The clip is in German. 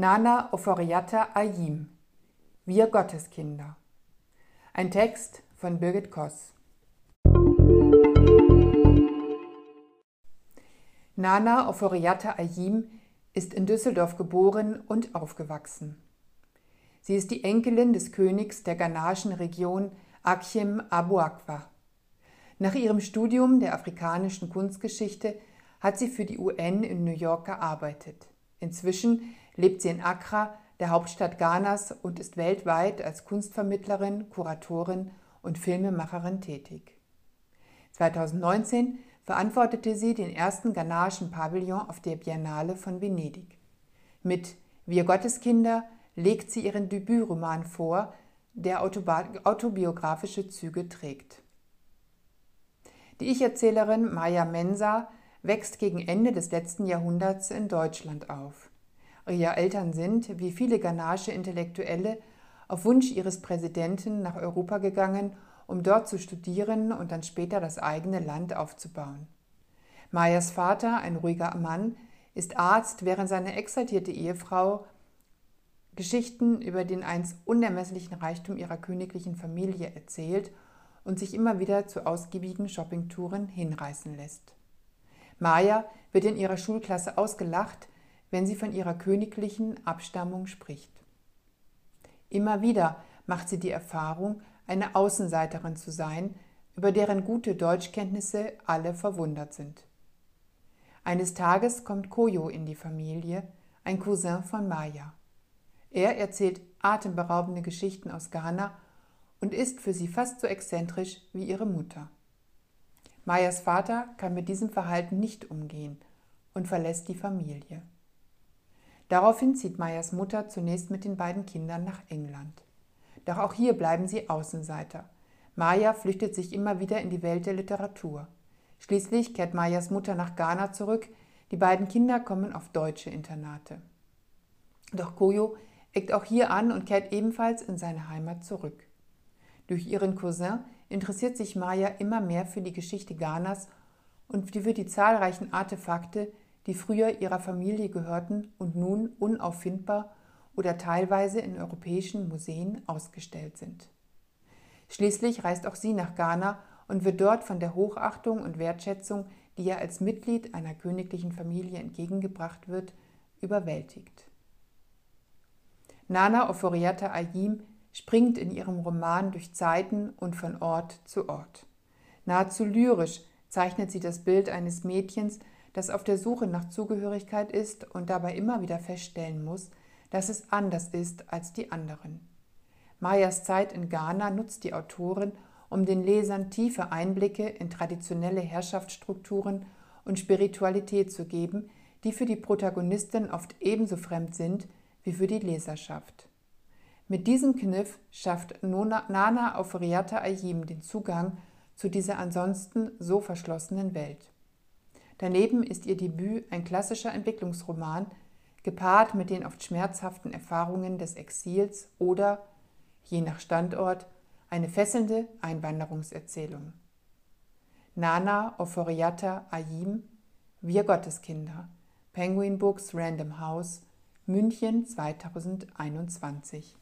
Nana Oforiatta Ayim Wir Gotteskinder Ein Text von Birgit Koss Nana Oforiatta Ayim ist in Düsseldorf geboren und aufgewachsen. Sie ist die Enkelin des Königs der ghanaischen Region Akiem Abuakwa. Nach ihrem Studium der afrikanischen Kunstgeschichte hat sie für die UN in New York gearbeitet. Inzwischen lebt sie in Accra, der Hauptstadt Ghanas, und ist weltweit als Kunstvermittlerin, Kuratorin und Filmemacherin tätig. 2019 verantwortete sie den ersten ghanaischen Pavillon auf der Biennale von Venedig. Mit Wir Gotteskinder legt sie ihren Debütroman vor, der autobiografische Züge trägt. Die Ich-Erzählerin Maya Mensa wächst gegen Ende des letzten Jahrhunderts in Deutschland auf. Ihre Eltern sind, wie viele ghanaische Intellektuelle, auf Wunsch ihres Präsidenten nach Europa gegangen, um dort zu studieren und dann später das eigene Land aufzubauen. Mayas Vater, ein ruhiger Mann, ist Arzt, während seine exaltierte Ehefrau Geschichten über den einst unermesslichen Reichtum ihrer königlichen Familie erzählt und sich immer wieder zu ausgiebigen Shoppingtouren hinreißen lässt. Maya wird in ihrer Schulklasse ausgelacht, wenn sie von ihrer königlichen Abstammung spricht. Immer wieder macht sie die Erfahrung, eine Außenseiterin zu sein, über deren gute Deutschkenntnisse alle verwundert sind. Eines Tages kommt Koyo in die Familie, ein Cousin von Maya. Er erzählt atemberaubende Geschichten aus Ghana und ist für sie fast so exzentrisch wie ihre Mutter. Mayas Vater kann mit diesem Verhalten nicht umgehen und verlässt die Familie. Daraufhin zieht Mayas Mutter zunächst mit den beiden Kindern nach England. Doch auch hier bleiben sie Außenseiter. Maya flüchtet sich immer wieder in die Welt der Literatur. Schließlich kehrt Mayas Mutter nach Ghana zurück. Die beiden Kinder kommen auf deutsche Internate. Doch Koyo eckt auch hier an und kehrt ebenfalls in seine Heimat zurück. Durch ihren Cousin interessiert sich Maya immer mehr für die Geschichte Ghanas und für die zahlreichen Artefakte, die früher ihrer Familie gehörten und nun unauffindbar oder teilweise in europäischen Museen ausgestellt sind. Schließlich reist auch sie nach Ghana und wird dort von der Hochachtung und Wertschätzung, die ihr als Mitglied einer königlichen Familie entgegengebracht wird, überwältigt. Nana Oforiatta Ayim springt in ihrem Roman durch Zeiten und von Ort zu Ort. Nahezu lyrisch zeichnet sie das Bild eines Mädchens, das auf der Suche nach Zugehörigkeit ist und dabei immer wieder feststellen muss, dass es anders ist als die anderen. Mayas Zeit in Ghana nutzt die Autorin, um den Lesern tiefe Einblicke in traditionelle Herrschaftsstrukturen und Spiritualität zu geben, die für die Protagonistin oft ebenso fremd sind wie für die Leserschaft. Mit diesem Kniff schafft Nana Aufriata Ayim den Zugang zu dieser ansonsten so verschlossenen Welt. Daneben ist ihr Debüt ein klassischer Entwicklungsroman, gepaart mit den oft schmerzhaften Erfahrungen des Exils oder, je nach Standort, eine fesselnde Einwanderungserzählung. Nana Oforiatta Ayim, Wir Gotteskinder, Penguin Books Random House, München 2021